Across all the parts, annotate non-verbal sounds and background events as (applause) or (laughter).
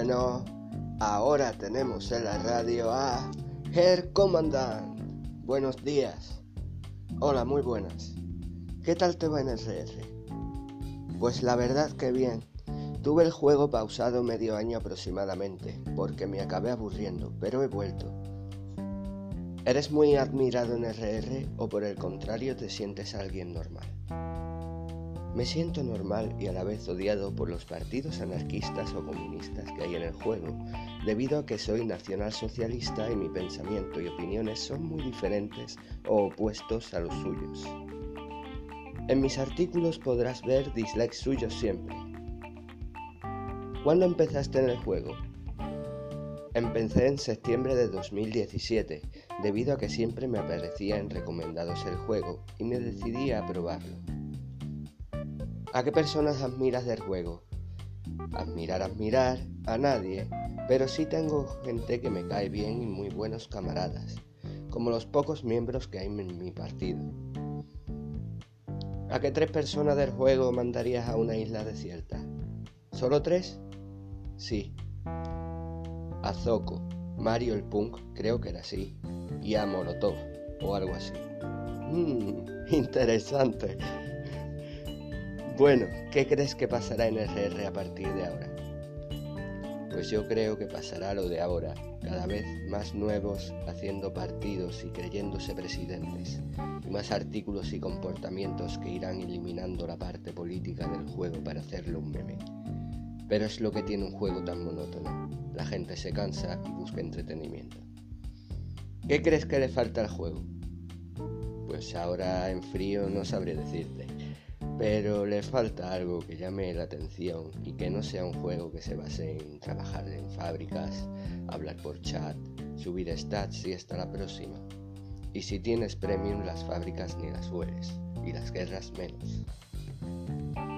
Bueno, ahora tenemos en la radio a Herr Commandant. Buenos días. Hola, muy buenas. ¿Qué tal te va en el RR? Pues la verdad que bien. Tuve el juego pausado medio año aproximadamente, porque me acabé aburriendo, pero he vuelto. ¿Eres muy admirado en RR o por el contrario te sientes alguien normal? Me siento normal y a la vez odiado por los partidos anarquistas o comunistas que hay en el juego, debido a que soy nacionalsocialista y mi pensamiento y opiniones son muy diferentes o opuestos a los suyos. En mis artículos podrás ver dislikes suyos siempre. ¿Cuándo empezaste en el juego? Empecé en septiembre de 2017, debido a que siempre me aparecía en recomendados el juego y me decidí a probarlo. ¿A qué personas admiras del juego? Admirar, admirar, a nadie, pero sí tengo gente que me cae bien y muy buenos camaradas, como los pocos miembros que hay en mi partido. ¿A qué tres personas del juego mandarías a una isla desierta? ¿Solo tres? Sí. A Zoco, Mario el Punk, creo que era así, y a Molotov, o algo así. Mmm, (laughs) interesante. Bueno, ¿qué crees que pasará en RR a partir de ahora? Pues yo creo que pasará lo de ahora, cada vez más nuevos haciendo partidos y creyéndose presidentes, y más artículos y comportamientos que irán eliminando la parte política del juego para hacerlo un meme. Pero es lo que tiene un juego tan monótono, la gente se cansa y busca entretenimiento. ¿Qué crees que le falta al juego? Pues ahora en frío no sabré decirte pero le falta algo que llame la atención y que no sea un juego que se base en trabajar en fábricas, hablar por chat, subir stats y hasta la próxima. Y si tienes premium las fábricas ni las hueles y las guerras menos.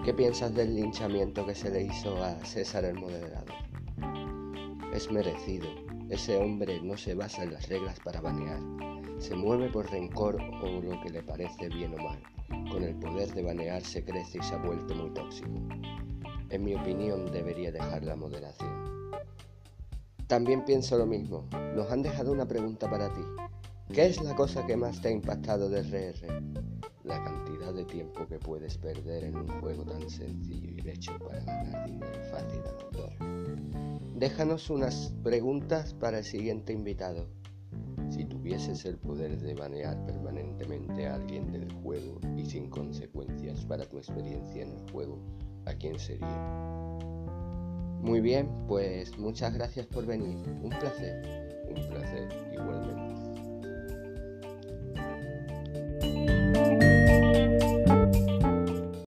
¿Qué piensas del linchamiento que se le hizo a César el moderador? Es merecido. Ese hombre no se basa en las reglas para banear. Se mueve por rencor o lo que le parece bien o mal con el poder de banear se crece y se ha vuelto muy tóxico. En mi opinión debería dejar la moderación. También pienso lo mismo. Nos han dejado una pregunta para ti. ¿Qué es la cosa que más te ha impactado de RR? La cantidad de tiempo que puedes perder en un juego tan sencillo y hecho para ganar dinero fácil al autor. Déjanos unas preguntas para el siguiente invitado. Tuvieses el poder de banear permanentemente a alguien del juego y sin consecuencias para tu experiencia en el juego, ¿a quién sería? Muy bien, pues muchas gracias por venir. Un placer. Un placer igualmente.